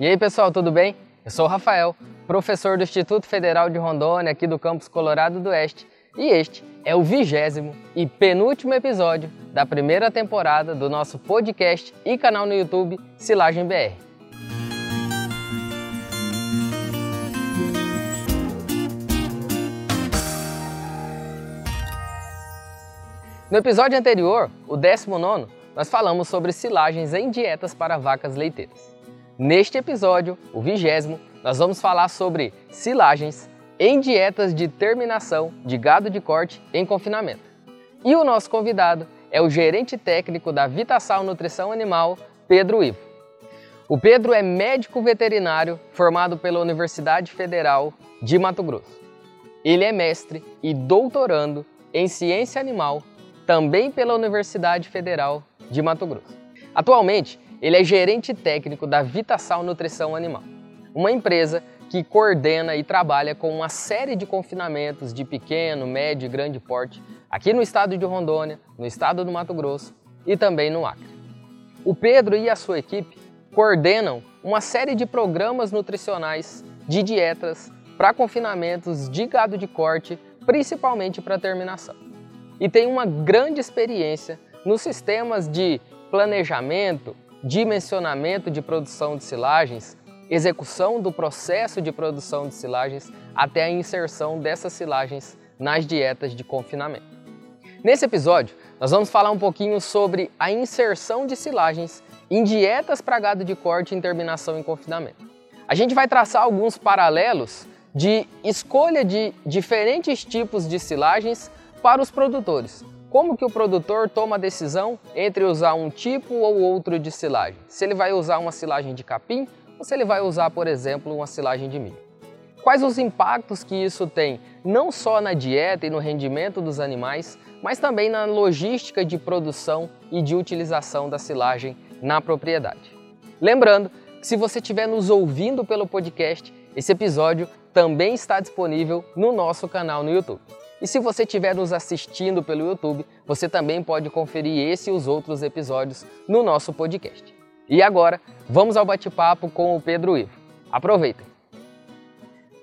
E aí pessoal, tudo bem? Eu sou o Rafael, professor do Instituto Federal de Rondônia, aqui do campus Colorado do Oeste, e este é o vigésimo e penúltimo episódio da primeira temporada do nosso podcast e canal no YouTube Silagem BR. No episódio anterior, o 19, nós falamos sobre silagens em dietas para vacas leiteiras. Neste episódio, o vigésimo, nós vamos falar sobre silagens em dietas de terminação de gado de corte em confinamento. E o nosso convidado é o gerente técnico da Vitassal Nutrição Animal, Pedro Ivo. O Pedro é médico veterinário formado pela Universidade Federal de Mato Grosso. Ele é mestre e doutorando em ciência animal também pela Universidade Federal de Mato Grosso. Atualmente, ele é gerente técnico da Vitassal Nutrição Animal, uma empresa que coordena e trabalha com uma série de confinamentos de pequeno, médio e grande porte aqui no estado de Rondônia, no estado do Mato Grosso e também no Acre. O Pedro e a sua equipe coordenam uma série de programas nutricionais de dietas para confinamentos de gado de corte, principalmente para terminação. E tem uma grande experiência nos sistemas de planejamento, dimensionamento de produção de silagens, execução do processo de produção de silagens até a inserção dessas silagens nas dietas de confinamento. Nesse episódio, nós vamos falar um pouquinho sobre a inserção de silagens em dietas para gado de corte em terminação em confinamento. A gente vai traçar alguns paralelos de escolha de diferentes tipos de silagens para os produtores, como que o produtor toma a decisão entre usar um tipo ou outro de silagem? Se ele vai usar uma silagem de capim ou se ele vai usar, por exemplo, uma silagem de milho? Quais os impactos que isso tem, não só na dieta e no rendimento dos animais, mas também na logística de produção e de utilização da silagem na propriedade? Lembrando que se você estiver nos ouvindo pelo podcast, esse episódio também está disponível no nosso canal no YouTube. E se você estiver nos assistindo pelo YouTube, você também pode conferir esse e os outros episódios no nosso podcast. E agora, vamos ao bate-papo com o Pedro Ivo. Aproveitem!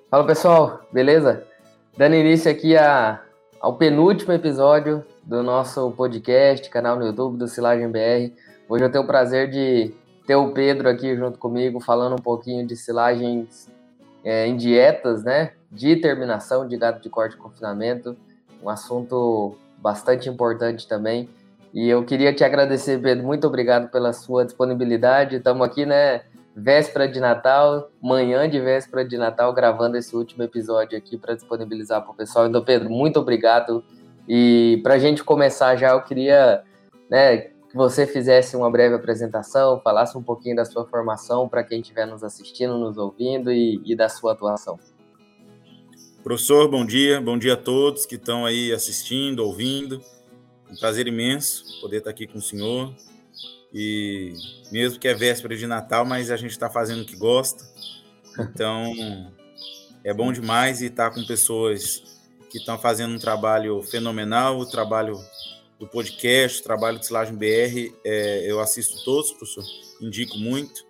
Fala pessoal, beleza? Dando início aqui a, ao penúltimo episódio do nosso podcast, canal no YouTube do Silagem BR. Hoje eu tenho o prazer de ter o Pedro aqui junto comigo, falando um pouquinho de silagens é, em dietas, né? De terminação de gado de corte e confinamento, um assunto bastante importante também. E eu queria te agradecer, Pedro, muito obrigado pela sua disponibilidade. Estamos aqui, né? Véspera de Natal, manhã de véspera de Natal, gravando esse último episódio aqui para disponibilizar para o pessoal. Então, Pedro, muito obrigado. E para a gente começar já, eu queria né, você fizesse uma breve apresentação, falasse um pouquinho da sua formação para quem estiver nos assistindo, nos ouvindo e, e, da sua atuação. Professor, bom dia, bom dia a todos que estão aí assistindo, ouvindo. Um prazer imenso poder estar aqui com o senhor. E mesmo que é véspera de Natal, mas a gente está fazendo o que gosta. Então é bom demais e estar com pessoas que estão fazendo um trabalho fenomenal, o trabalho do podcast, trabalho de Silagem BR, é, eu assisto todos, professor, indico muito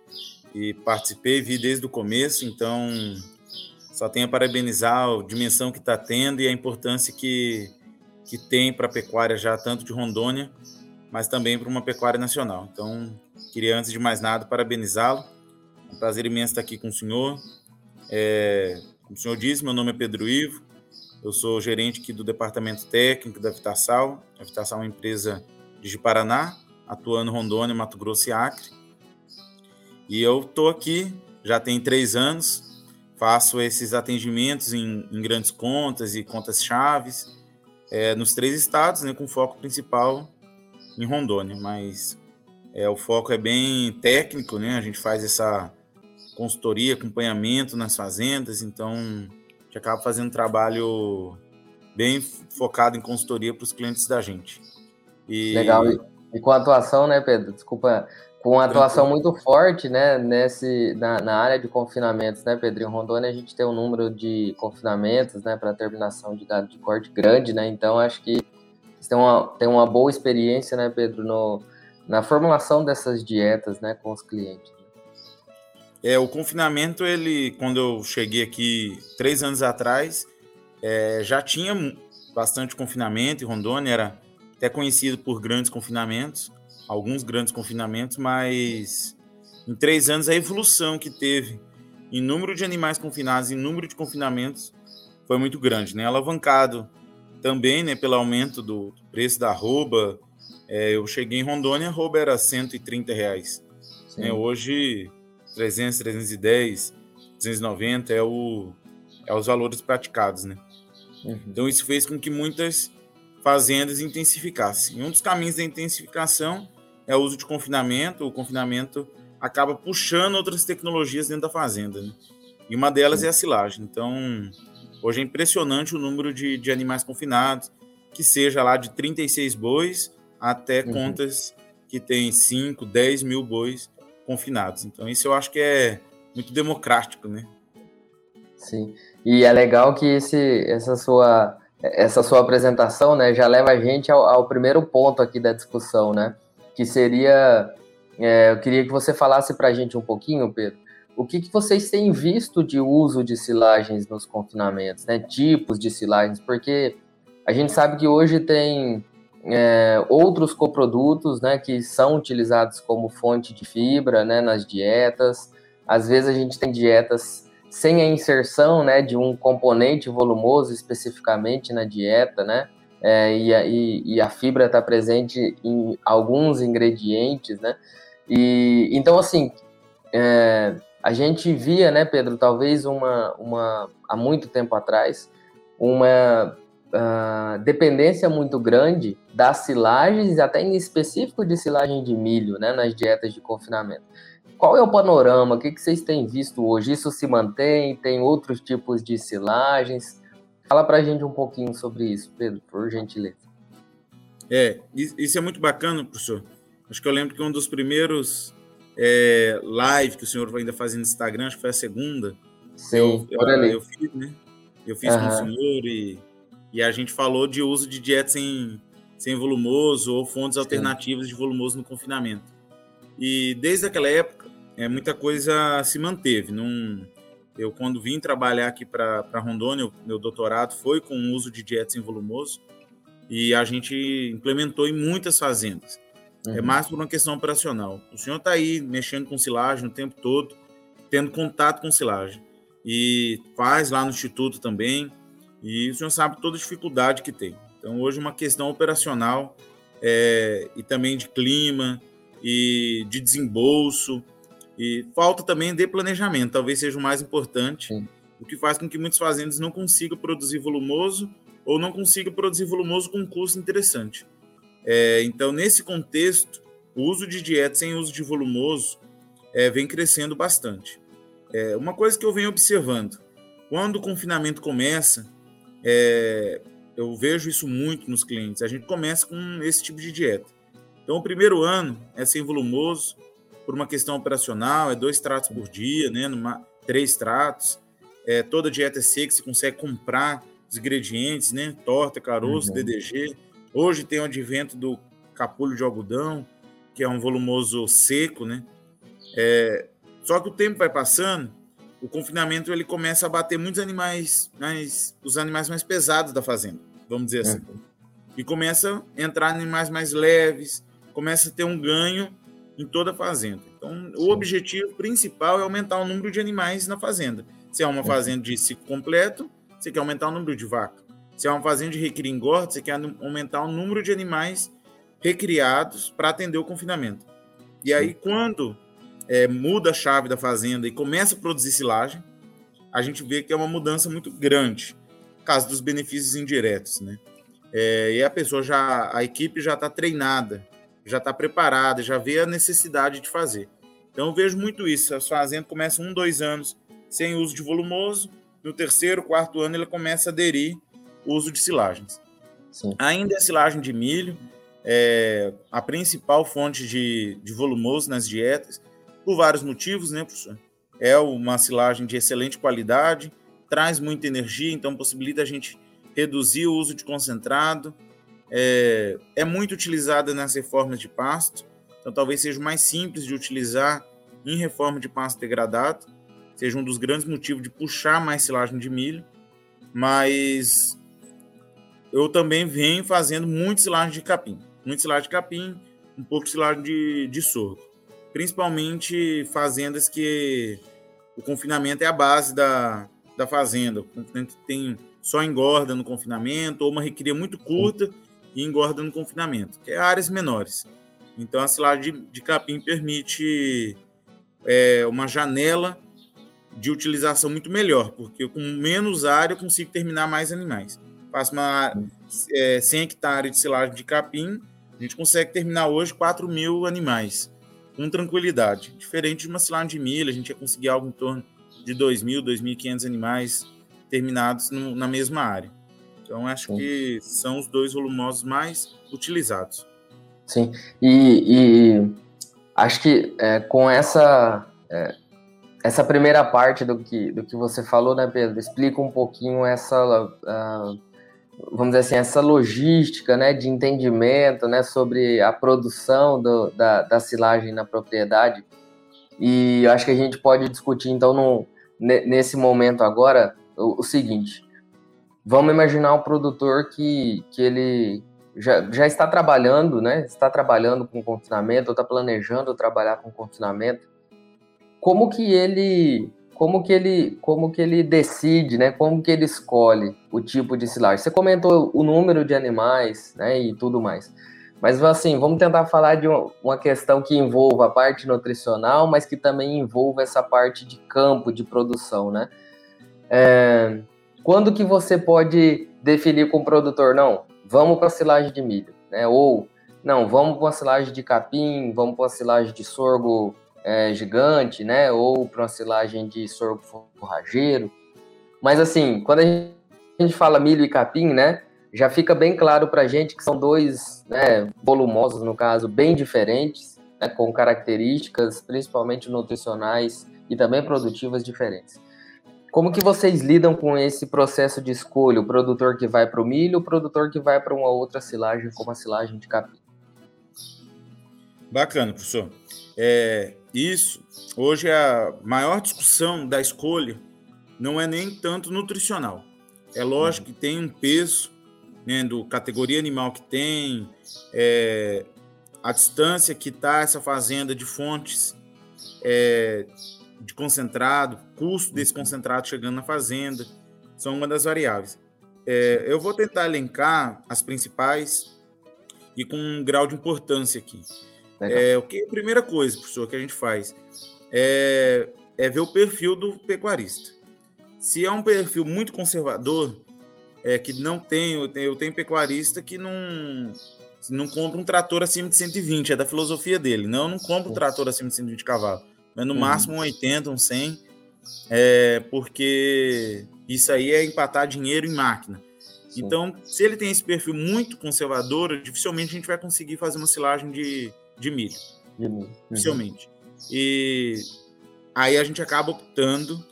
e participei, vi desde o começo, então só tenho a parabenizar a dimensão que está tendo e a importância que, que tem para a pecuária já, tanto de Rondônia, mas também para uma pecuária nacional. Então, queria, antes de mais nada, parabenizá-lo. É um prazer imenso estar aqui com o senhor. É, como o senhor disse, meu nome é Pedro Ivo, eu sou gerente aqui do departamento técnico da Vitassal. A Vitassal é uma empresa de Paraná, atuando em Rondônia, Mato Grosso e Acre. E eu estou aqui já tem três anos, faço esses atendimentos em, em grandes contas e contas chaves é, nos três estados, né, com foco principal em Rondônia. Mas é, o foco é bem técnico, né? A gente faz essa consultoria, acompanhamento nas fazendas, então que acaba fazendo um trabalho bem focado em consultoria para os clientes da gente. E... Legal. E com a atuação, né, Pedro? Desculpa, com a atuação muito forte, né, nesse, na, na, área de confinamentos, né, Pedro? Em Rondônia a gente tem um número de confinamentos, né, para terminação de gado de corte grande, né? Então acho que você tem uma, tem uma boa experiência, né, Pedro, no, na formulação dessas dietas, né, com os clientes. É, o confinamento, ele, quando eu cheguei aqui três anos atrás, é, já tinha bastante confinamento em Rondônia, era até conhecido por grandes confinamentos, alguns grandes confinamentos, mas em três anos a evolução que teve em número de animais confinados, em número de confinamentos, foi muito grande, né? Alavancado também, né, pelo aumento do preço da arroba. É, eu cheguei em Rondônia, a arroba era 130 reais. Né? Hoje, 300, 310, 290 é, o, é os valores praticados, né? Uhum. Então isso fez com que muitas fazendas intensificassem. E um dos caminhos da intensificação é o uso de confinamento. O confinamento acaba puxando outras tecnologias dentro da fazenda, né? E uma delas é a silagem. Então, hoje é impressionante o número de, de animais confinados, que seja lá de 36 bois até uhum. contas que tem 5, 10 mil bois confinados. Então, isso eu acho que é muito democrático, né? Sim. E é legal que esse, essa, sua, essa sua apresentação né, já leva a gente ao, ao primeiro ponto aqui da discussão, né? Que seria. É, eu queria que você falasse para a gente um pouquinho, Pedro, o que, que vocês têm visto de uso de silagens nos confinamentos, né? Tipos de silagens, porque a gente sabe que hoje tem é, outros coprodutos, né, que são utilizados como fonte de fibra, né, nas dietas. Às vezes a gente tem dietas sem a inserção, né, de um componente volumoso especificamente na dieta, né, é, e, a, e, e, a fibra está presente em alguns ingredientes, né, e então assim é, a gente via, né, Pedro, talvez uma, uma há muito tempo atrás, uma uh, dependência muito grande das silagens, até em específico de silagem de milho, né, nas dietas de confinamento. Qual é o panorama? O que, que vocês têm visto hoje? Isso se mantém? Tem outros tipos de silagens? Fala para a gente um pouquinho sobre isso, Pedro, por gentileza. É, isso é muito bacana, professor. Acho que eu lembro que um dos primeiros é, live que o senhor ainda fazia no Instagram, acho que foi a segunda. Sim, eu, eu, eu fiz, né? Eu fiz uhum. com o senhor e e a gente falou de uso de dieta sem, sem volumoso ou fontes Sim. alternativas de volumoso no confinamento. E desde aquela época, é, muita coisa se manteve. Num, eu, quando vim trabalhar aqui para Rondônia, meu doutorado foi com o uso de dieta sem volumoso e a gente implementou em muitas fazendas. É uhum. É mais por uma questão operacional. O senhor está aí mexendo com silagem o tempo todo, tendo contato com silagem. E faz lá no Instituto também. E o senhor sabe toda a dificuldade que tem. Então, hoje, uma questão operacional é, e também de clima e de desembolso. E falta também de planejamento, talvez seja o mais importante, Sim. o que faz com que muitas fazendas não consigam produzir volumoso ou não consigam produzir volumoso com um custo interessante. É, então, nesse contexto, o uso de dieta sem uso de volumoso é, vem crescendo bastante. É, uma coisa que eu venho observando, quando o confinamento começa, é, eu vejo isso muito nos clientes. A gente começa com esse tipo de dieta. Então, o primeiro ano é sem volumoso, por uma questão operacional, é dois tratos por dia, né? Numa, três tratos. É, toda dieta é seca, você consegue comprar os ingredientes, né? Torta, caroço, uhum. DDG. Hoje tem o advento do capulho de algodão, que é um volumoso seco, né? É, só que o tempo vai passando o confinamento ele começa a bater muitos animais, mais, os animais mais pesados da fazenda, vamos dizer assim. Uhum. E começa a entrar animais mais leves, começa a ter um ganho em toda a fazenda. Então, Sim. o objetivo principal é aumentar o número de animais na fazenda. Se é uma uhum. fazenda de ciclo completo, você quer aumentar o número de vaca. Se é uma fazenda de recria engorda, você quer aumentar o número de animais recriados para atender o confinamento. E aí, quando é, muda a chave da fazenda e começa a produzir silagem, a gente vê que é uma mudança muito grande, caso dos benefícios indiretos, né? É, e a pessoa já, a equipe já está treinada, já está preparada, já vê a necessidade de fazer. Então eu vejo muito isso. As fazendas começam um, dois anos sem uso de volumoso, no terceiro, quarto ano ele começa a aderir o uso de silagens. Sim. Ainda é silagem de milho, é a principal fonte de, de volumoso nas dietas, por vários motivos, né, professor? É uma silagem de excelente qualidade, traz muita energia, então possibilita a gente reduzir o uso de concentrado. É, é muito utilizada nas reformas de pasto, então talvez seja mais simples de utilizar em reforma de pasto degradado, seja um dos grandes motivos de puxar mais silagem de milho, mas eu também venho fazendo muito silagem de capim, muito silagem de capim, um pouco de silagem de, de sorgo, principalmente fazendas que o confinamento é a base da, da fazenda, o confinamento tem só engorda no confinamento, ou uma recria muito curta e engorda no confinamento, que é áreas menores. Então a silagem de, de capim permite é, uma janela de utilização muito melhor, porque com menos área eu consigo terminar mais animais. Faço uma é, 100 hectares de silagem de capim, a gente consegue terminar hoje 4 mil animais, com tranquilidade. Diferente de uma silagem de milho, a gente ia conseguir algo em torno de 2.000, 2.500 animais terminados no, na mesma área. Então, acho Sim. que são os dois volumosos mais utilizados. Sim, e, e acho que é, com essa é, essa primeira parte do que, do que você falou, né, Pedro, explica um pouquinho essa, uh, vamos dizer assim, essa logística, né, de entendimento, né, sobre a produção do, da, da silagem na propriedade. E acho que a gente pode discutir, então, no, nesse momento agora, o, o seguinte. Vamos imaginar um produtor que, que ele já, já está trabalhando, né? Está trabalhando com confinamento, ou está planejando trabalhar com confinamento. Como que ele, como que ele, como que ele decide, né? Como que ele escolhe o tipo de silagem? Você comentou o número de animais, né? E tudo mais. Mas assim, vamos tentar falar de uma questão que envolva a parte nutricional, mas que também envolva essa parte de campo, de produção, né? É, quando que você pode definir com o produtor, não, vamos para a silagem de milho, né? Ou, não, vamos para a silagem de capim, vamos para a silagem de sorgo é, gigante, né? Ou para uma silagem de sorgo forrageiro. Mas assim, quando a gente fala milho e capim, né? Já fica bem claro para a gente que são dois né, volumosos, no caso, bem diferentes, né, com características principalmente nutricionais e também produtivas diferentes. Como que vocês lidam com esse processo de escolha? O produtor que vai para o milho, o produtor que vai para uma outra silagem, como a silagem de capim? Bacana, professor. É, isso, hoje a maior discussão da escolha não é nem tanto nutricional. É lógico que tem um peso né, do categoria animal que tem, é, a distância que está essa fazenda de fontes é, de concentrado, custo desse uhum. concentrado chegando na fazenda, são uma das variáveis. É, eu vou tentar elencar as principais e com um grau de importância aqui. É, o que a primeira coisa, professor, que a gente faz é, é ver o perfil do pecuarista. Se é um perfil muito conservador, é que não tem, eu tenho, eu tenho pecuarista que não não compra um trator acima de 120, é da filosofia dele. Não, não compra um trator acima de 120 cavalos mas no uhum. máximo um 80, um 100, é, porque isso aí é empatar dinheiro em máquina. Sim. Então, se ele tem esse perfil muito conservador, dificilmente a gente vai conseguir fazer uma silagem de, de milho. De milho. Uhum. Dificilmente. E aí a gente acaba optando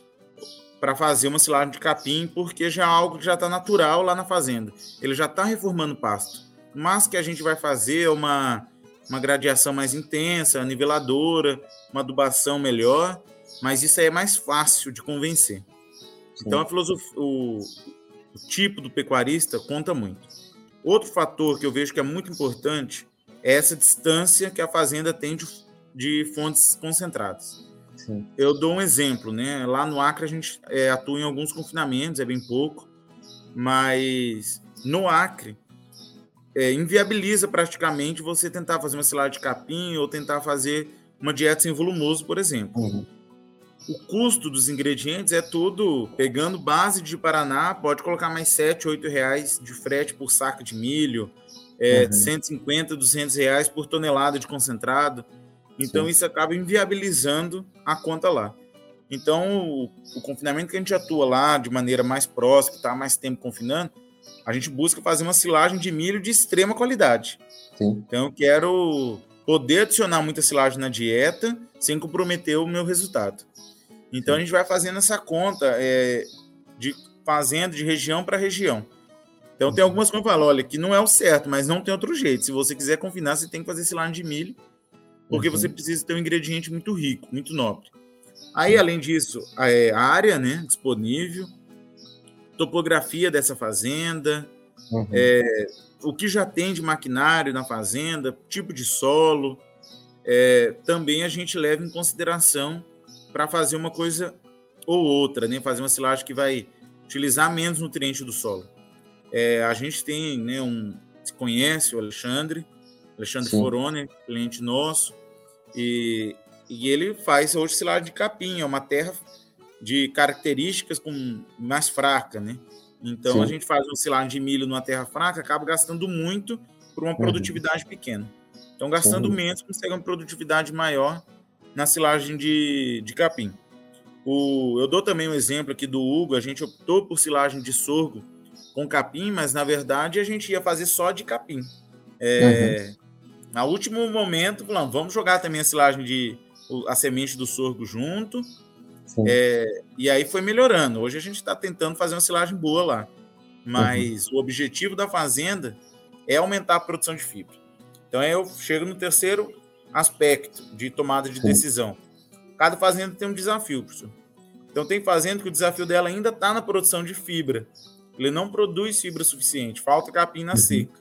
para fazer uma silagem de capim, porque já é algo que já está natural lá na fazenda. Ele já está reformando pasto. Mas que a gente vai fazer é uma uma gradiação mais intensa, niveladora, uma adubação melhor, mas isso aí é mais fácil de convencer. Sim. Então a filosofia, o, o tipo do pecuarista conta muito. Outro fator que eu vejo que é muito importante é essa distância que a fazenda tem de, de fontes concentradas. Sim. Eu dou um exemplo, né? Lá no Acre a gente é, atua em alguns confinamentos, é bem pouco, mas no Acre é, inviabiliza praticamente você tentar fazer uma silagem de capim ou tentar fazer uma dieta sem volumoso, por exemplo. Uhum. O custo dos ingredientes é tudo pegando base de Paraná, pode colocar mais 7, 8 reais de frete por saco de milho, é, uhum. 150, 200 reais por tonelada de concentrado. Então Sim. isso acaba inviabilizando a conta lá. Então o, o, confinamento que a gente atua lá de maneira mais próxima, está mais tempo confinando, a gente busca fazer uma silagem de milho de extrema qualidade. Sim. Então eu quero poder adicionar muita silagem na dieta sem comprometer o meu resultado. Então Sim. a gente vai fazendo essa conta é, de fazenda de região para região. Então tem algumas coisas que eu falo, olha, que não é o certo, mas não tem outro jeito. Se você quiser confinar, você tem que fazer silagem de milho porque uhum. você precisa ter um ingrediente muito rico, muito nobre. Aí, além disso, é, a área né, disponível, topografia dessa fazenda, uhum. é, o que já tem de maquinário na fazenda, tipo de solo, é, também a gente leva em consideração para fazer uma coisa ou outra, né? fazer uma silagem que vai utilizar menos nutriente do solo. É, a gente tem né, um. Se conhece o Alexandre, Alexandre Sim. Forone, cliente nosso, e, e ele faz hoje silagem de capim, é uma terra de características com, mais fraca, né? Então Sim. a gente faz um silagem de milho numa terra fraca, acaba gastando muito por uma uhum. produtividade uhum. pequena. Então, gastando uhum. menos, consegue uma produtividade maior na silagem de, de capim. O, eu dou também um exemplo aqui do Hugo, a gente optou por silagem de sorgo com capim, mas na verdade a gente ia fazer só de capim. É, uhum. No último momento, vamos jogar também a silagem de a semente do sorgo junto. É, e aí foi melhorando. Hoje a gente está tentando fazer uma silagem boa lá. Mas uhum. o objetivo da fazenda é aumentar a produção de fibra. Então eu chego no terceiro aspecto de tomada de Sim. decisão. Cada fazenda tem um desafio, professor. Então tem fazenda que o desafio dela ainda está na produção de fibra. Ele não produz fibra suficiente, falta capim na uhum. seca,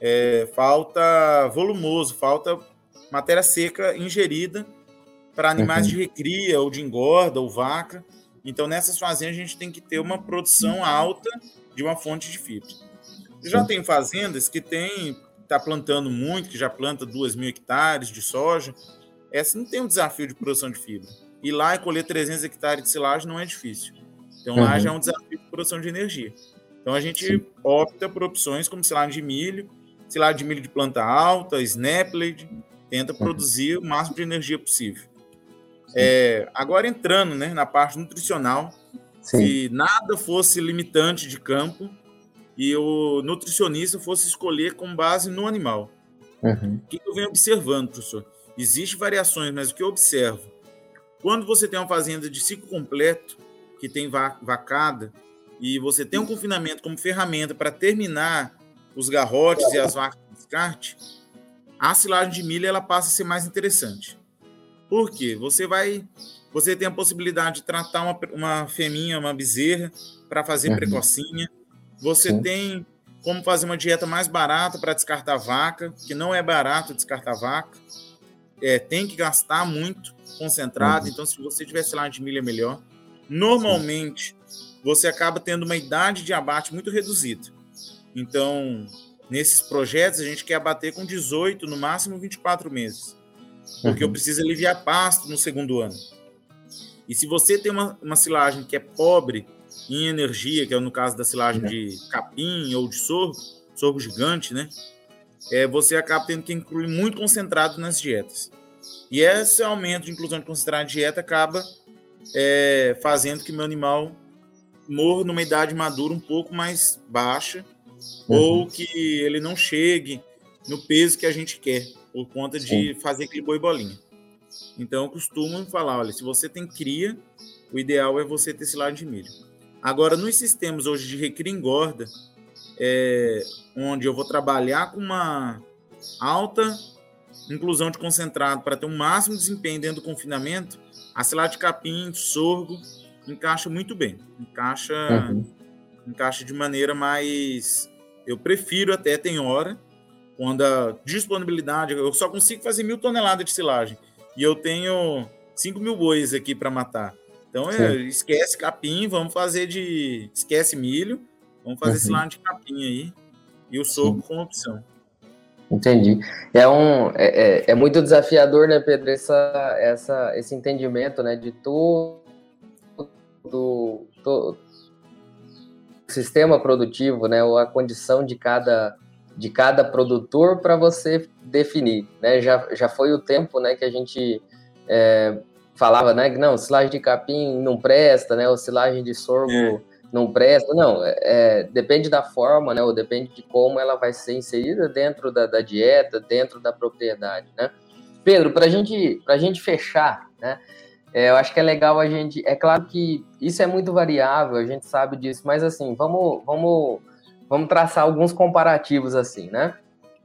é, falta volumoso, falta matéria seca ingerida para animais uhum. de recria ou de engorda ou vaca. Então nessas fazendas a gente tem que ter uma produção alta de uma fonte de fibra. Já tem fazendas que tem está plantando muito, que já planta 2 mil hectares de soja, essa não tem um desafio de produção de fibra. Ir lá e colher 300 hectares de silagem não é difícil. Então uhum. lá já é um desafio de produção de energia. Então a gente Sim. opta por opções como silagem de milho, silagem de milho de planta alta, snapled, tenta uhum. produzir o máximo de energia possível. É, agora entrando né, na parte nutricional, Sim. se nada fosse limitante de campo, e o nutricionista fosse escolher com base no animal. Uhum. O que eu venho observando, professor? Existem variações, mas o que eu observo? Quando você tem uma fazenda de ciclo completo, que tem vacada, e você tem um confinamento como ferramenta para terminar os garrotes e as vacas de descarte, a silagem de milho ela passa a ser mais interessante. Por quê? Você vai. Você tem a possibilidade de tratar uma, uma feminha, uma bezerra, para fazer uhum. precocinha. Você Sim. tem como fazer uma dieta mais barata para descartar vaca, que não é barato descartar vaca. É, tem que gastar muito concentrado, uhum. então se você tiver lá de milha é melhor. Normalmente, Sim. você acaba tendo uma idade de abate muito reduzida. Então, nesses projetos, a gente quer abater com 18, no máximo 24 meses. Porque uhum. eu preciso aliviar pasto no segundo ano. E se você tem uma, uma silagem que é pobre em energia, que é no caso da silagem de capim ou de sorgo, sorgo gigante, né? É, você acaba tendo que incluir muito concentrado nas dietas. E esse aumento de inclusão de concentrado na dieta acaba é, fazendo que meu animal morra numa idade madura um pouco mais baixa uhum. ou que ele não chegue no peso que a gente quer por conta de Sim. fazer aquele boi bolinha. Então eu costumo falar, olha, se você tem cria, o ideal é você ter silagem de milho. Agora, nos sistemas hoje de recria engorda, é, onde eu vou trabalhar com uma alta inclusão de concentrado para ter um máximo desempenho dentro do confinamento, a silagem de capim, sorgo, encaixa muito bem. Encaixa, uhum. encaixa de maneira mais. Eu prefiro até, tem hora, quando a disponibilidade. Eu só consigo fazer mil toneladas de silagem. E eu tenho 5 mil bois aqui para matar. Então, é, esquece capim, vamos fazer de. Esquece milho, vamos fazer uhum. lado de capim aí. E o sorgo como opção. Entendi. É, um, é, é, é, muito desafiador, né, Pedro, essa, essa, esse entendimento né, de todo do, do sistema produtivo, né, ou a condição de cada, de cada produtor para você definir. Né? Já, já foi o tempo né, que a gente é, falava, né, que não, silagem de capim não presta, né, ou silagem de sorgo é. Não presta. Não, é, é, depende da forma, né, ou depende de como ela vai ser inserida dentro da, da dieta, dentro da propriedade, né. Pedro, para gente, a gente fechar, né, é, eu acho que é legal a gente. É claro que isso é muito variável, a gente sabe disso, mas assim, vamos, vamos, vamos traçar alguns comparativos assim, né?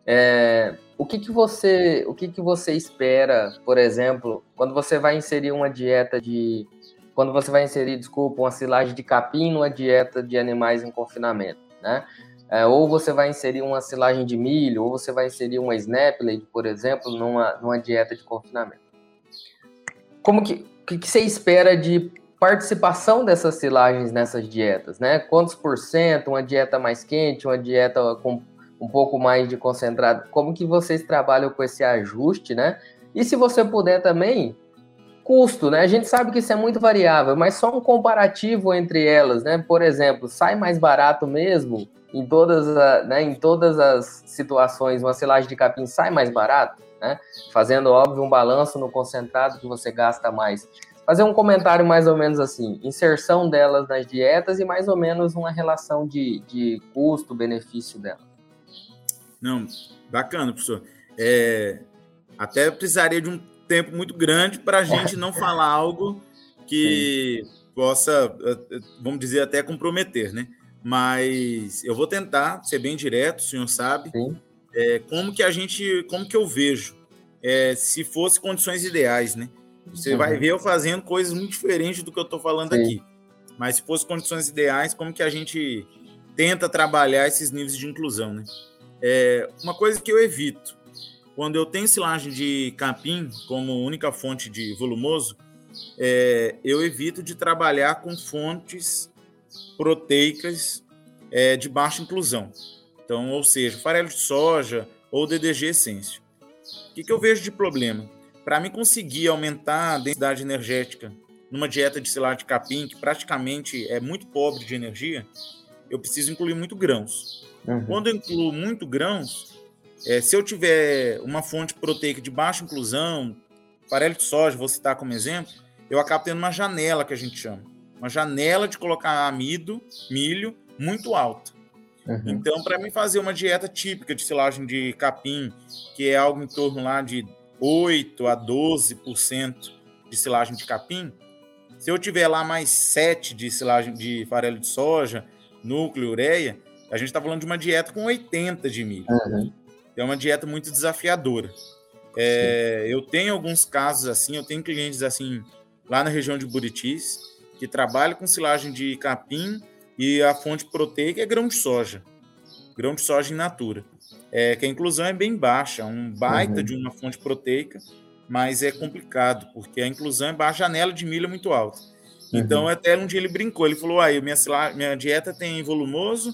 É, o que, que você o que, que você espera, por exemplo, quando você vai inserir uma dieta de quando você vai inserir, desculpa, uma silagem de capim numa dieta de animais em confinamento, né? É, ou você vai inserir uma silagem de milho, ou você vai inserir uma snaplade, por exemplo, numa, numa dieta de confinamento. Como que, que, que você espera de participação dessas silagens nessas dietas, né? Quantos por cento, uma dieta mais quente, uma dieta com um pouco mais de concentrado, como que vocês trabalham com esse ajuste, né? E se você puder também, custo, né? A gente sabe que isso é muito variável, mas só um comparativo entre elas, né? Por exemplo, sai mais barato mesmo em todas, a, né, em todas as situações, uma silagem de capim sai mais barato, né? Fazendo, óbvio, um balanço no concentrado que você gasta mais. Fazer um comentário mais ou menos assim, inserção delas nas dietas e mais ou menos uma relação de, de custo-benefício delas. Não, bacana, professor. É, até precisaria de um tempo muito grande para a gente não falar algo que possa, eh, vamos dizer, até comprometer, né? Mas eu vou tentar ser bem direto, o senhor sabe, é, como que a gente, como que eu vejo, é, se fosse condições ideais, né? Você uhum. vai ver eu fazendo coisas muito diferentes do que eu estou falando Sim. aqui. Mas se fosse condições ideais, como que a gente tenta trabalhar esses níveis de inclusão, né? É, uma coisa que eu evito, quando eu tenho silagem de capim como única fonte de volumoso, é, eu evito de trabalhar com fontes proteicas é, de baixa inclusão. Então, ou seja, farelo de soja ou DDG essência. O que, que eu vejo de problema? Para mim conseguir aumentar a densidade energética numa dieta de silagem de capim, que praticamente é muito pobre de energia, eu preciso incluir muito grãos. Uhum. Quando eu incluo muito grãos, é, se eu tiver uma fonte proteica de baixa inclusão, farelo de soja, vou citar como exemplo, eu acabo tendo uma janela que a gente chama. Uma janela de colocar amido, milho, muito alta. Uhum. Então, para mim fazer uma dieta típica de silagem de capim, que é algo em torno lá de 8 a 12% de silagem de capim, se eu tiver lá mais 7 de silagem de farelo de soja, núcleo, ureia, a gente está falando de uma dieta com 80 de milho. Uhum. É uma dieta muito desafiadora. É, eu tenho alguns casos assim, eu tenho clientes assim lá na região de Buritis que trabalham com silagem de capim e a fonte proteica é grão de soja, grão de soja in natura. É, que a inclusão é bem baixa, um baita uhum. de uma fonte proteica, mas é complicado porque a inclusão é baixa, a janela de milho é muito alta. Então, uhum. até um dia ele brincou, ele falou: aí, minha, minha dieta tem volumoso,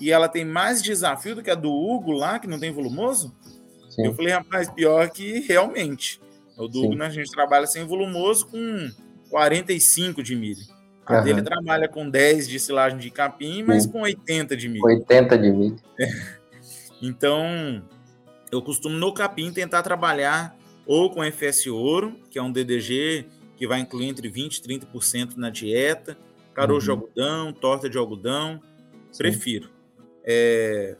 e ela tem mais desafio do que a do Hugo lá, que não tem volumoso? Sim. Eu falei, rapaz, pior que realmente. O do Sim. Hugo, né, a gente trabalha sem volumoso com 45 de milho. A uhum. dele trabalha com 10 de silagem de capim, mas Sim. com 80 de milho. 80 de milho. Então, eu costumo no capim tentar trabalhar ou com FS Ouro, que é um DDG que vai incluir entre 20% e 30% na dieta, caroço uhum. de algodão, torta de algodão, Sim. prefiro. É...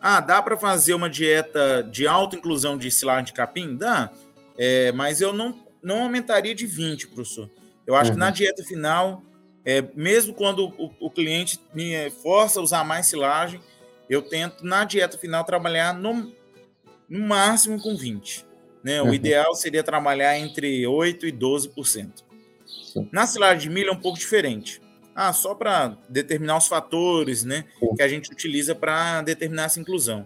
Ah, dá para fazer uma dieta de alta inclusão de silagem de capim? Dá, é, mas eu não, não aumentaria de 20, professor. Eu acho uhum. que na uhum. dieta final, é, mesmo quando o, o, cliente me força a usar mais silagem, eu tento, na dieta final, trabalhar no, no máximo com 20. Né? Uhum. O ideal seria trabalhar entre 8% e 12%. Sim. Na silagem de milho é um pouco diferente. Ah, só para determinar os fatores né, que a gente utiliza para determinar essa inclusão.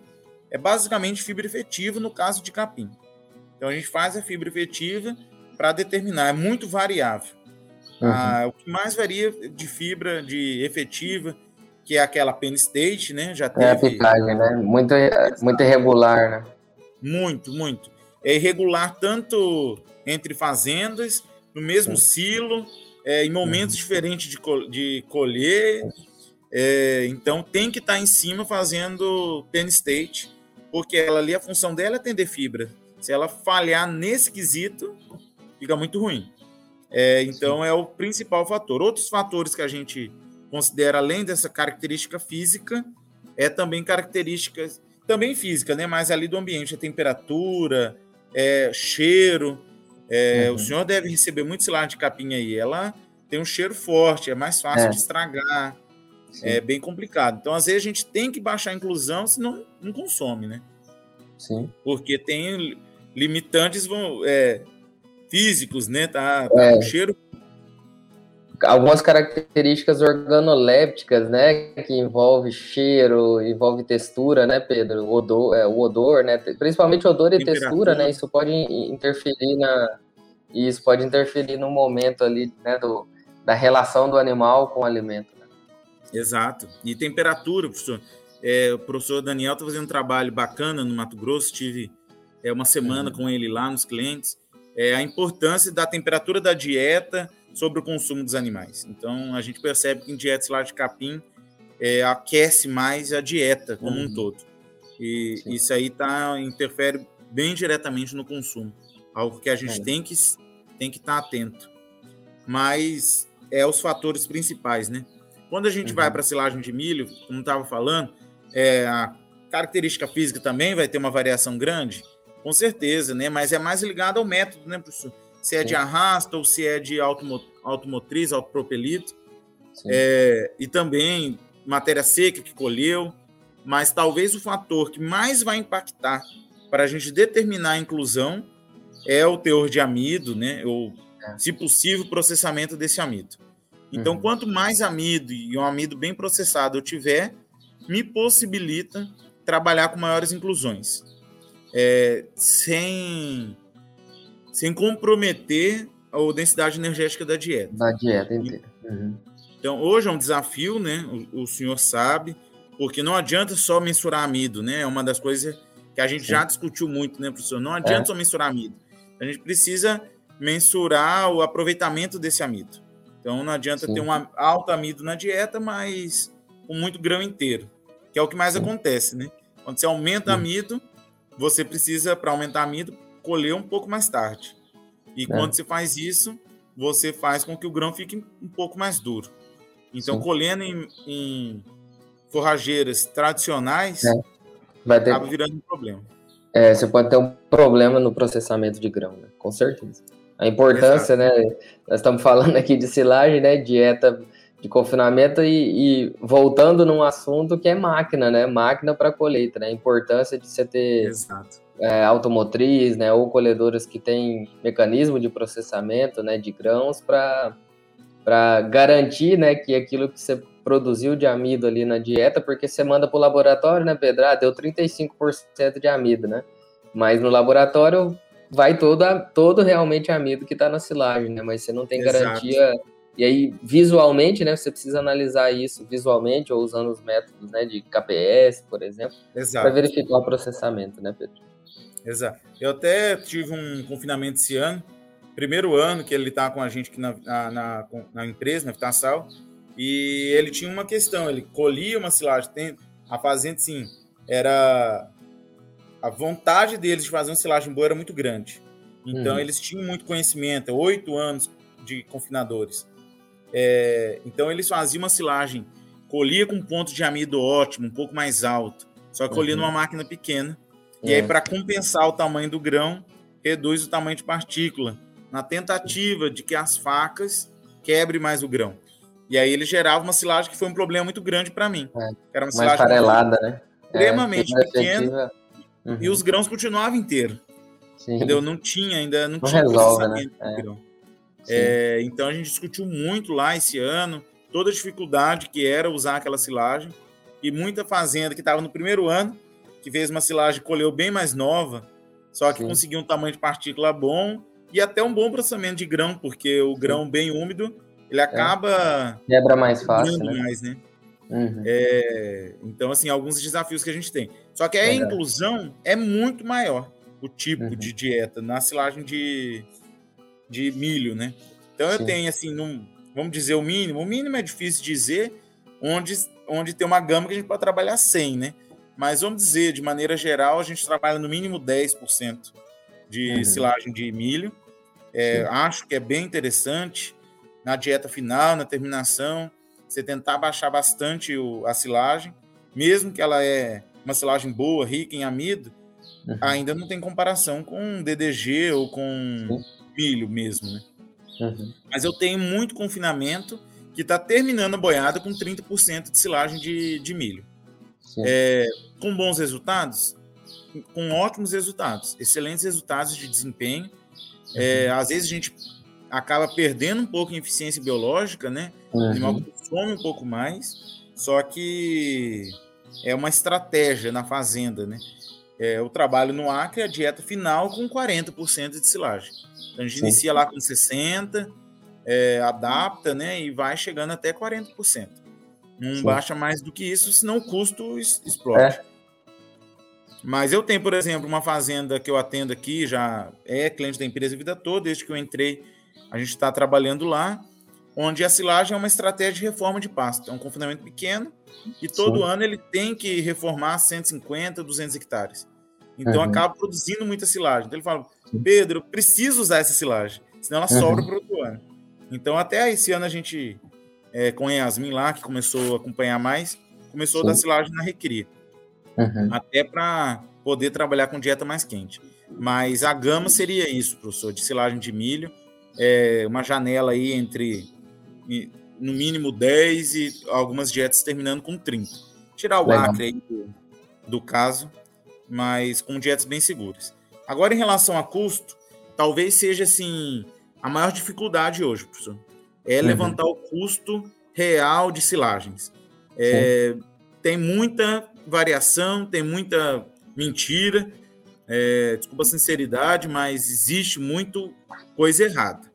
É basicamente fibra efetiva no caso de capim. Então a gente faz a fibra efetiva para determinar, é muito variável. Uhum. Ah, o que mais varia de fibra de efetiva, que é aquela Penn State, né? Já teve... É a picagem, né? Muito, muito irregular, né? Muito, muito. É irregular tanto entre fazendas, no mesmo Sim. silo, é, em momentos uhum. diferentes de, de colher. É, então tem que estar tá em cima fazendo pen state, porque ela ali a função dela é atender fibra. Se ela falhar nesse quesito, fica muito ruim. É, então é o principal fator. Outros fatores que a gente considera além dessa característica física é também características também física, né? Mas ali do ambiente, a temperatura, é, cheiro, é, uhum. O senhor deve receber muito silagem de capim aí. Ela tem um cheiro forte, é mais fácil é. de estragar. Sim. É bem complicado. Então, às vezes, a gente tem que baixar a inclusão, senão não consome, né? Sim. Porque tem limitantes vão, é, físicos, né? Tá, tá é. um cheiro algumas características organolépticas, né, que envolve cheiro, envolve textura, né, Pedro? O odor, é, o odor, né, principalmente odor e textura, né, isso pode interferir na isso pode interferir no momento ali, né, do, da relação do animal com o alimento. Né? Exato. E temperatura, professor. É, o professor Daniel está fazendo um trabalho bacana no Mato Grosso, tive é, uma semana uhum. com ele lá nos clientes. É, a importância da temperatura da dieta, sobre o consumo dos animais. Então, a gente percebe que em dietas lá de capim é, aquece mais a dieta como uhum. um todo. E Sim. isso aí tá, interfere bem diretamente no consumo. Algo que a gente é. tem que tem que estar tá atento. Mas é os fatores principais, né? Quando a gente uhum. vai para silagem de milho, como estava falando, é, a característica física também vai ter uma variação grande, com certeza, né? Mas é mais ligado ao método, né, professor? Se é de arrasto ou se é de automotriz, autopropelito. É, e também matéria seca que colheu. Mas talvez o fator que mais vai impactar para a gente determinar a inclusão é o teor de amido, né? Ou, é. se possível, o processamento desse amido. Então, uhum. quanto mais amido e um amido bem processado eu tiver, me possibilita trabalhar com maiores inclusões. É, sem sem comprometer a densidade energética da dieta. Da dieta inteira. Uhum. Então, hoje é um desafio, né? O, o, senhor sabe, porque não adianta só mensurar amido, né? É uma das coisas que a gente Sim. já discutiu muito, né, professor? Não adianta é. só mensurar amido. A gente precisa mensurar o aproveitamento desse amido. Então, não adianta Sim. ter um alto amido na dieta, mas com muito grão inteiro, que é o que mais Sim. acontece, né? Quando você aumenta amido, você precisa, para aumentar amido, colher um pouco mais tarde. E é. quando você faz isso, você faz com que o grão fique um pouco mais duro. Então, Sim. colhendo em, em, forrageiras tradicionais, é. Vai ter... acaba virando um problema. É, você pode ter um problema no processamento de grão, né? com certeza. A importância, Exato. né? Nós estamos falando aqui de silagem, né? Dieta de confinamento e, e, voltando num assunto que é máquina, né? Máquina para colheita, né? A importância de você ter Exato é, automotriz, né, ou colhedoras que têm mecanismo de processamento, né, de grãos para para garantir, né, que aquilo que você produziu de amido ali na dieta, porque você manda para o laboratório, né, Pedro, ah, deu 35% de amido, né, mas no laboratório vai todo, todo realmente amido que está na silagem, né, mas você não tem Exato. garantia. E aí, visualmente, né, você precisa analisar isso visualmente ou usando os métodos né, de KPS, por exemplo, para verificar o processamento, né, Pedro? Exato. Eu até tive um confinamento esse ano, primeiro ano que ele está com a gente aqui na, na, na, na empresa, na Vitassal, e ele tinha uma questão, ele colhia uma silagem, tem, a fazenda, sim, era... A vontade deles de fazer uma silagem boa era muito grande. Então, uhum. eles tinham muito conhecimento, oito anos de confinadores. É, então, eles faziam uma silagem, colhia com ponto de amido ótimo, um pouco mais alto, só que colhia uhum. numa máquina pequena, e aí, é. para compensar o tamanho do grão, reduz o tamanho de partícula, na tentativa de que as facas quebrem mais o grão. E aí ele gerava uma silagem que foi um problema muito grande para mim. É. Era uma silagem farelada, né? Extremamente é, pequena. Uhum. E os grãos continuavam inteiros. Entendeu? Não tinha ainda, não, não tinha resolve, né? É. É, então a gente discutiu muito lá esse ano toda a dificuldade que era usar aquela silagem e muita fazenda que estava no primeiro ano que fez uma silagem colheu bem mais nova, só que Sim. conseguiu um tamanho de partícula bom e até um bom processamento de grão, porque o Sim. grão bem úmido ele acaba é. quebra mais fácil, né? mais, né? Uhum. É, então, assim, alguns desafios que a gente tem. Só que a é inclusão é muito maior, o tipo uhum. de dieta na silagem de, de milho, né? Então Sim. eu tenho, assim, num, vamos dizer o mínimo. O mínimo é difícil dizer, onde, onde tem uma gama que a gente pode trabalhar sem, né? Mas vamos dizer, de maneira geral, a gente trabalha no mínimo 10% de uhum. silagem de milho. É, acho que é bem interessante na dieta final, na terminação, você tentar baixar bastante o, a silagem, mesmo que ela é uma silagem boa, rica em amido, uhum. ainda não tem comparação com DDG ou com Sim. milho mesmo, né? Uhum. Mas eu tenho muito confinamento que está terminando a boiada com 30% de silagem de, de milho. É, com bons resultados? com ótimos resultados, excelentes resultados de desempenho. É, às vezes a gente acaba perdendo um pouco em eficiência biológica, né? O animal consome um pouco mais, só que é uma estratégia na fazenda, né? É, o trabalho no acre, a dieta final com 40% de silagem. Então a gente Sim. inicia lá com 60%, é, adapta, né? E vai chegando até 40%. Não Sim. baixa mais do que isso, senão o custo explode. É. Mas eu tenho, por exemplo, uma fazenda que eu atendo aqui, já é cliente da empresa a vida toda, desde que eu entrei, a gente está trabalhando lá, onde a silagem é uma estratégia de reforma de pasto. É um confinamento pequeno e todo Sim. ano ele tem que reformar 150, 200 hectares. Então uhum. acaba produzindo muita silagem. Então ele fala, Pedro, eu preciso usar essa silagem, senão ela uhum. sobra para outro ano. Então até esse ano a gente, é, com a Yasmin lá, que começou a acompanhar mais, começou Sim. a dar silagem na recria uhum. até para poder trabalhar com dieta mais quente. Mas a gama seria isso, professor, de silagem de milho, é, uma janela aí entre no mínimo 10 e algumas dietas terminando com 30. Tirar o Legal. acre aí do, do caso, mas com dietas bem seguras. Agora, em relação a custo, talvez seja assim a maior dificuldade hoje, professor, é uhum. levantar o custo real de silagens. É, tem muita variação, tem muita mentira. É, desculpa a sinceridade, mas existe muito coisa errada.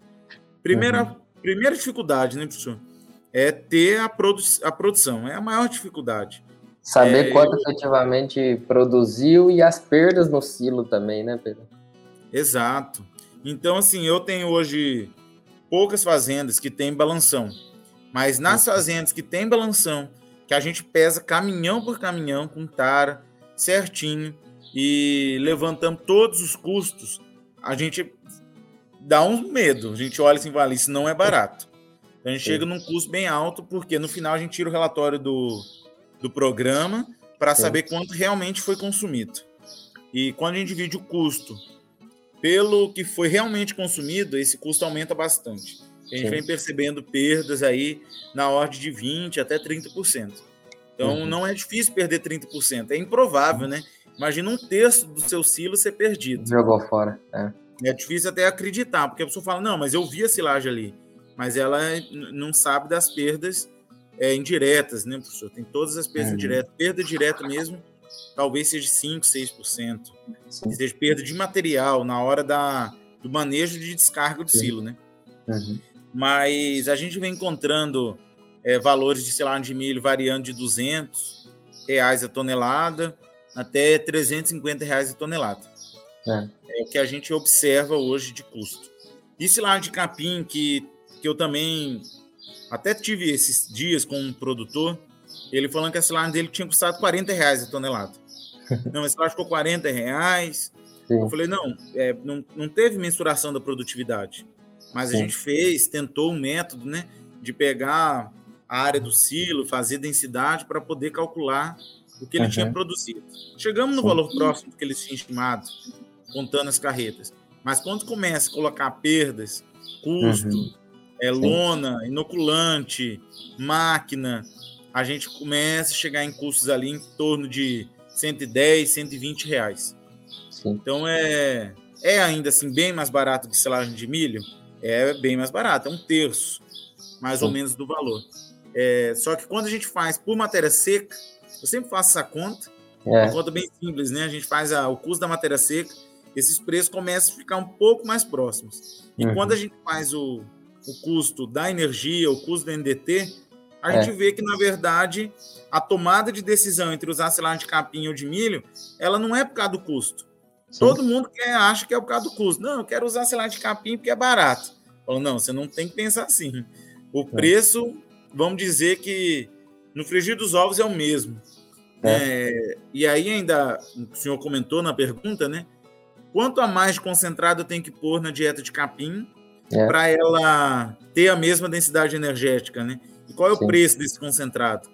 Primeira, uhum. primeira dificuldade, né, professor? É ter a, produ a produção. É a maior dificuldade. Saber é, quanto efetivamente produziu e as perdas no silo também, né, Pedro? Exato. Então, assim, eu tenho hoje poucas fazendas que têm balanção. Mas nas uhum. fazendas que têm balanção, que a gente pesa caminhão por caminhão com tara, certinho, e levantamos todos os custos, a gente dá um medo. A gente olha assim e fala, isso não é barato. Então a gente chega num custo bem alto, porque no final a gente tira o relatório do, do programa para saber quanto realmente foi consumido. E quando a gente divide o custo pelo que foi realmente consumido, esse custo aumenta bastante. A gente Sim. vem percebendo perdas aí na ordem de 20% até 30%. Então uhum. não é difícil perder 30%, é improvável, né? Imagina um terço do seu silo ser perdido. Jogou fora, é. É difícil até acreditar, porque a pessoa fala, não, mas eu vi a silagem ali. Mas ela não sabe das perdas é, indiretas, né, professor? Tem todas as perdas uhum. indiretas. Perda direta mesmo, talvez seja 5%, 6%. Sim. Seja perda de material na hora da, do manejo de descarga do Sim. silo, né? Uhum mas a gente vem encontrando é, valores de silagem de milho variando de 200 reais a tonelada até 350 reais a tonelada. É. é o que a gente observa hoje de custo. E silagem de capim, que, que eu também até tive esses dias com um produtor, ele falando que a silagem dele tinha custado 40 reais a tonelada. Não, a silagem ficou 40 reais. Sim. Eu falei, não, é, não, não teve mensuração da produtividade. Mas Sim. a gente fez, tentou um método, né, de pegar a área do silo, fazer densidade para poder calcular o que ele uhum. tinha produzido. Chegamos no Sim. valor próximo do que eles tinham estimado, contando as carretas. Mas quando começa a colocar perdas, custo, uhum. é, lona, inoculante, máquina, a gente começa a chegar em custos ali em torno de 110, 120 reais. Sim. Então é, é ainda assim bem mais barato que silagem de milho, é bem mais barato, é um terço, mais Sim. ou menos, do valor. É, só que quando a gente faz por matéria seca, eu sempre faço essa conta, é. uma conta bem simples, né? A gente faz a, o custo da matéria seca, esses preços começam a ficar um pouco mais próximos. E uhum. quando a gente faz o, o custo da energia, o custo do NDT, a é. gente vê que, na verdade, a tomada de decisão entre usar silagem de capim ou de milho, ela não é por causa do custo. Sim. Todo mundo quer, acha que é por causa do custo. Não, eu quero usar lá de capim porque é barato. Falo, não, você não tem que pensar assim. O preço, vamos dizer que no frigir dos ovos é o mesmo. É. É, e aí ainda, o senhor comentou na pergunta, né? Quanto a mais concentrado eu tenho que pôr na dieta de capim é. para ela ter a mesma densidade energética, né? E qual é o Sim. preço desse concentrado?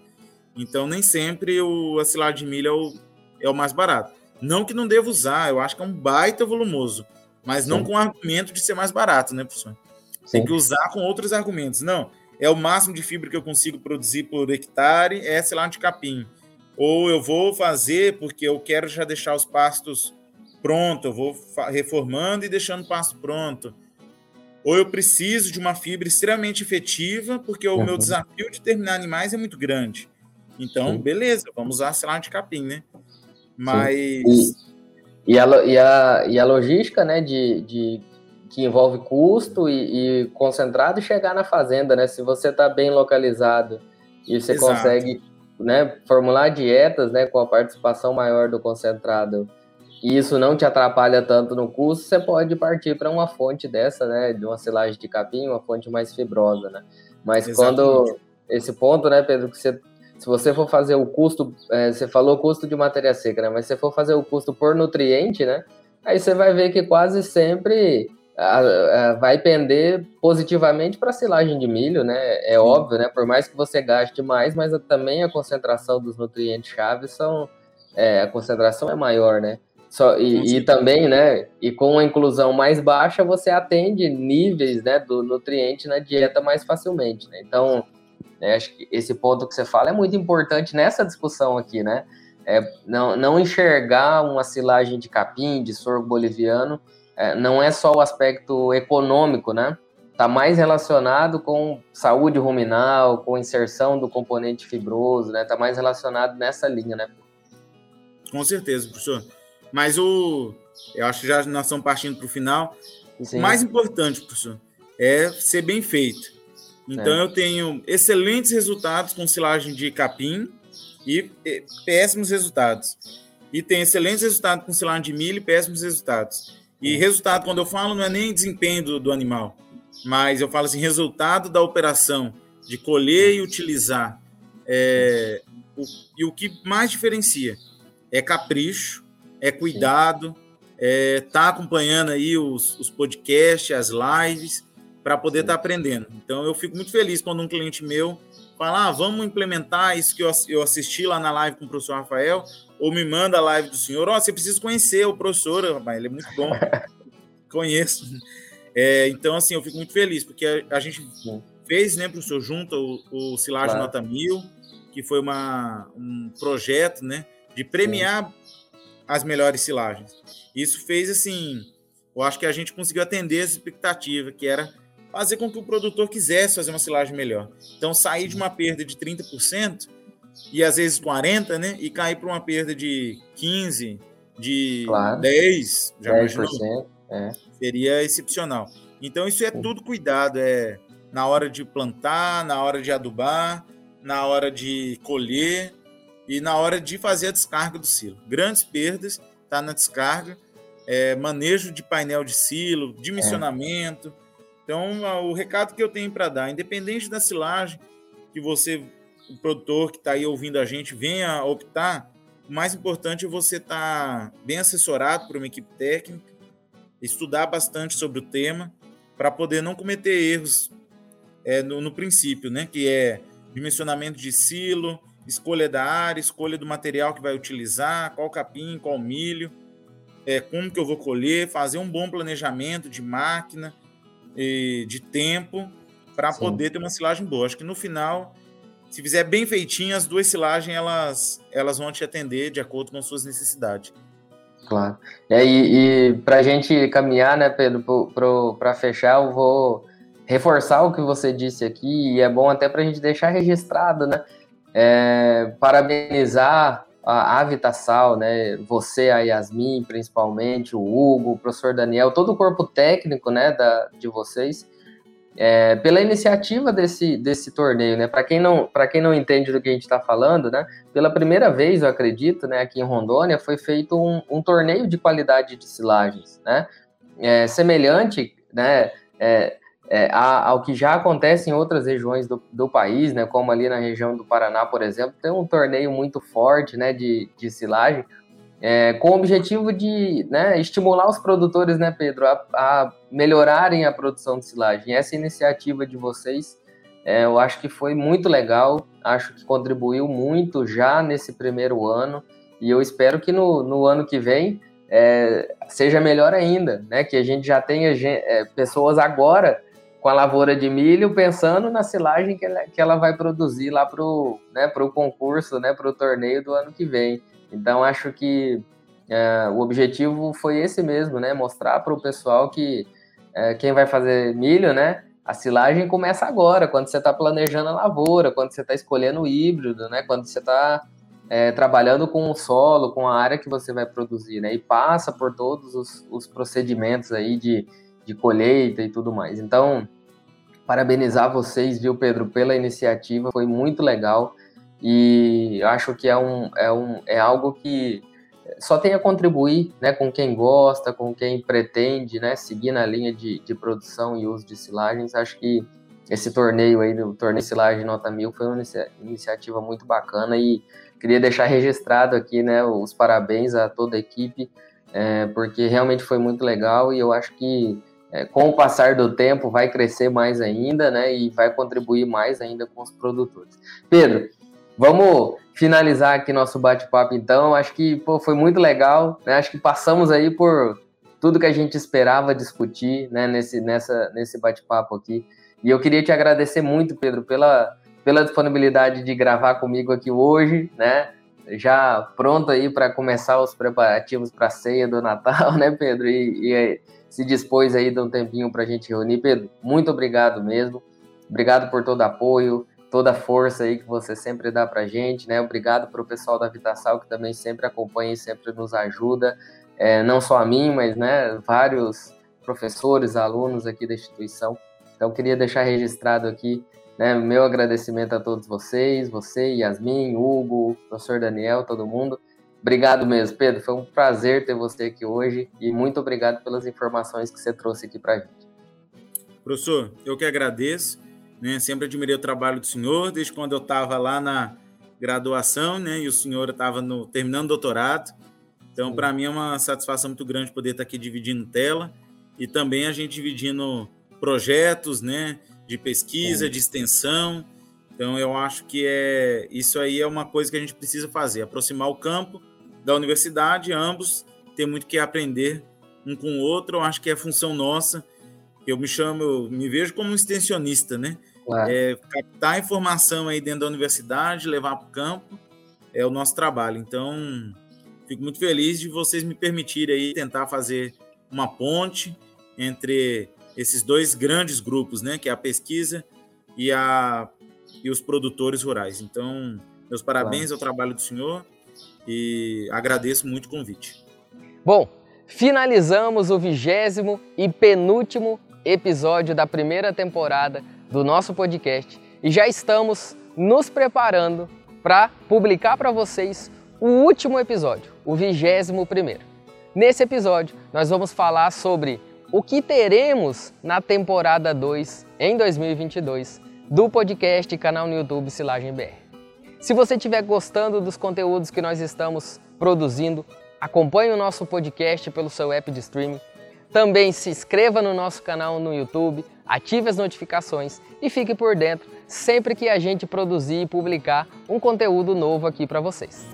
Então, nem sempre o acilar de milho é o, é o mais barato. Não que não deva usar, eu acho que é um baita volumoso, mas Sim. não com o argumento de ser mais barato, né, professor? Sim. Tem que usar com outros argumentos. Não, é o máximo de fibra que eu consigo produzir por hectare, é, sei lá, de capim. ou eu vou fazer porque eu quero já deixar os pastos pronto, eu vou reformando e deixando o pasto pronto. Ou eu preciso de uma fibra extremamente efetiva, porque o uhum. meu desafio de terminar animais é muito grande. Então, Sim. beleza, vamos usar silagem de capim, né? Mas. E, e, a, e, a, e a logística, né, de, de que envolve custo e, e, concentrado e chegar na fazenda, né? Se você está bem localizado e você Exato. consegue né, formular dietas né, com a participação maior do concentrado e isso não te atrapalha tanto no custo, você pode partir para uma fonte dessa, né, de uma silagem de capim, uma fonte mais fibrosa, né? Mas Exatamente. quando esse ponto, né, Pedro, que você se você for fazer o custo, é, você falou custo de matéria seca, né? Mas se você for fazer o custo por nutriente, né? Aí você vai ver que quase sempre a, a, vai pender positivamente para a silagem de milho, né? É Sim. óbvio, né? Por mais que você gaste mais, mas também a concentração dos nutrientes chave são é, a concentração é maior, né? Só, e, e, também, né? E com a inclusão mais baixa, você atende níveis né, do nutriente na dieta mais facilmente. Né? Então, né, acho que esse ponto que você fala é muito importante nessa discussão aqui, né? É, não, não enxergar uma silagem de capim, de sorgo boliviano, é, não é só o aspecto econômico, né? Está mais relacionado com saúde ruminal, com inserção do componente fibroso, né? Está mais relacionado nessa linha, né? Com certeza, professor. Mas o, eu acho que já nós estamos partindo para o final. O Sim. mais importante, professor, é ser bem feito. Então é. eu tenho excelentes resultados com silagem de capim e péssimos resultados. E tem excelentes resultados com silagem de milho e péssimos resultados. E resultado, quando eu falo, não é nem desempenho do, do animal, mas eu falo assim, resultado da operação de colher e utilizar. É, o, e o que mais diferencia é capricho, é cuidado, é tá acompanhando aí os, os podcasts, as lives, para poder estar tá aprendendo. Então eu fico muito feliz quando um cliente meu fala, ah, vamos implementar isso que eu assisti lá na live com o professor Rafael, ou me manda a live do senhor, ó, oh, você precisa conhecer o professor, rapaz, ele é muito bom, conheço. É, então, assim, eu fico muito feliz, porque a, a gente fez, né, professor, junto o, o Silagem claro. Nota Mil, que foi uma, um projeto, né, de premiar Sim. as melhores silagens. Isso fez, assim, eu acho que a gente conseguiu atender essa expectativa, que era fazer com que o produtor quisesse fazer uma silagem melhor. Então, sair de uma perda de 30% e às vezes 40, né? E cair para uma perda de 15, de claro. 10, já 10%, é. seria excepcional. Então isso é tudo cuidado, é na hora de plantar, na hora de adubar, na hora de colher e na hora de fazer a descarga do silo. Grandes perdas tá na descarga, é, manejo de painel de silo, dimensionamento. É. Então, o recado que eu tenho para dar, independente da silagem que você o produtor que está aí ouvindo a gente venha optar, o mais importante é você estar tá bem assessorado por uma equipe técnica, estudar bastante sobre o tema, para poder não cometer erros é, no, no, princípio, né? Que é dimensionamento de silo, escolha da área, escolha do material que vai utilizar, qual capim, qual milho, é, como que eu vou colher, fazer um bom planejamento de máquina, de tempo, para poder ter uma silagem boa. Acho que no final se fizer bem feitinho, as duas silagens elas, elas vão te atender de acordo com suas necessidades. Claro. E, e para a gente caminhar, né, Pedro, para fechar, eu vou reforçar o que você disse aqui, e é bom até para a gente deixar registrado, né? É, parabenizar a Avitassal, né? Você, a Yasmin, principalmente, o Hugo, o professor Daniel, todo o corpo técnico, né, da, de vocês, é, pela iniciativa desse, desse torneio, né? Para quem não quem não entende do que a gente está falando, né? Pela primeira vez, eu acredito, né? Aqui em Rondônia foi feito um, um torneio de qualidade de silagens, né? É, semelhante, né? É, é, ao que já acontece em outras regiões do, do país, né? Como ali na região do Paraná, por exemplo, tem um torneio muito forte, né? De, de silagem é, com o objetivo de né, estimular os produtores, né, Pedro, a, a, melhorarem a produção de silagem. Essa iniciativa de vocês, é, eu acho que foi muito legal, acho que contribuiu muito já nesse primeiro ano, e eu espero que no, no ano que vem é, seja melhor ainda, né, que a gente já tenha é, pessoas agora com a lavoura de milho, pensando na silagem que ela, que ela vai produzir lá para o né, pro concurso, né, para o torneio do ano que vem. Então, acho que é, o objetivo foi esse mesmo, né, mostrar para o pessoal que é, quem vai fazer milho, né, a silagem começa agora, quando você está planejando a lavoura, quando você está escolhendo o híbrido, né, quando você está é, trabalhando com o solo, com a área que você vai produzir, né, e passa por todos os, os procedimentos aí de, de colheita e tudo mais. Então, parabenizar vocês, viu, Pedro, pela iniciativa, foi muito legal e acho que é, um, é, um, é algo que só tem a contribuir né, com quem gosta, com quem pretende né, seguir na linha de, de produção e uso de silagens. Acho que esse torneio aí, o torneio silagem nota mil, foi uma iniciativa muito bacana e queria deixar registrado aqui né, os parabéns a toda a equipe, é, porque realmente foi muito legal e eu acho que é, com o passar do tempo vai crescer mais ainda né, e vai contribuir mais ainda com os produtores. Pedro, Vamos finalizar aqui nosso bate-papo, então. Acho que pô, foi muito legal, né? Acho que passamos aí por tudo que a gente esperava discutir né? nesse, nessa, nesse bate-papo aqui. E eu queria te agradecer muito, Pedro, pela, pela disponibilidade de gravar comigo aqui hoje, né? Já pronto aí para começar os preparativos para a ceia do Natal, né, Pedro? E, e se dispôs aí de um tempinho para a gente reunir. Pedro, muito obrigado mesmo. Obrigado por todo apoio, toda a força aí que você sempre dá para gente, né? Obrigado para o pessoal da Vitassal que também sempre acompanha e sempre nos ajuda, é, não só a mim, mas né, vários professores, alunos aqui da instituição. Então queria deixar registrado aqui, né, meu agradecimento a todos vocês, você, Yasmin, Hugo, professor Daniel, todo mundo. Obrigado mesmo, Pedro. Foi um prazer ter você aqui hoje e muito obrigado pelas informações que você trouxe aqui para a gente. Professor, eu que agradeço. Né? Sempre admirei o trabalho do senhor, desde quando eu estava lá na graduação, né? E o senhor estava terminando o doutorado. Então, para mim é uma satisfação muito grande poder estar aqui dividindo tela e também a gente dividindo projetos, né? De pesquisa, de extensão. Então, eu acho que é isso aí é uma coisa que a gente precisa fazer, aproximar o campo da universidade, ambos têm muito que aprender um com o outro. Eu acho que é função nossa. Eu me chamo, eu me vejo como um extensionista, né? É, captar informação aí dentro da universidade, levar para o campo, é o nosso trabalho. Então, fico muito feliz de vocês me permitirem aí tentar fazer uma ponte entre esses dois grandes grupos, né, que é a pesquisa e, a, e os produtores rurais. Então, meus parabéns claro. ao trabalho do senhor e agradeço muito o convite. Bom, finalizamos o vigésimo e penúltimo episódio da primeira temporada do nosso podcast e já estamos nos preparando para publicar para vocês o último episódio, o vigésimo primeiro. Nesse episódio, nós vamos falar sobre o que teremos na temporada 2 em 2022 do podcast e canal no YouTube Silagem BR. Se você estiver gostando dos conteúdos que nós estamos produzindo, acompanhe o nosso podcast pelo seu app de streaming. Também se inscreva no nosso canal no YouTube, ative as notificações e fique por dentro sempre que a gente produzir e publicar um conteúdo novo aqui para vocês.